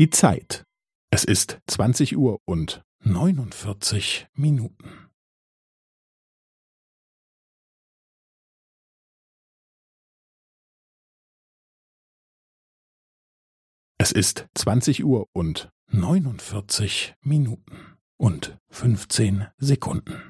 Die Zeit. Es ist 20 Uhr und 49 Minuten. Es ist 20 Uhr und 49 Minuten und 15 Sekunden.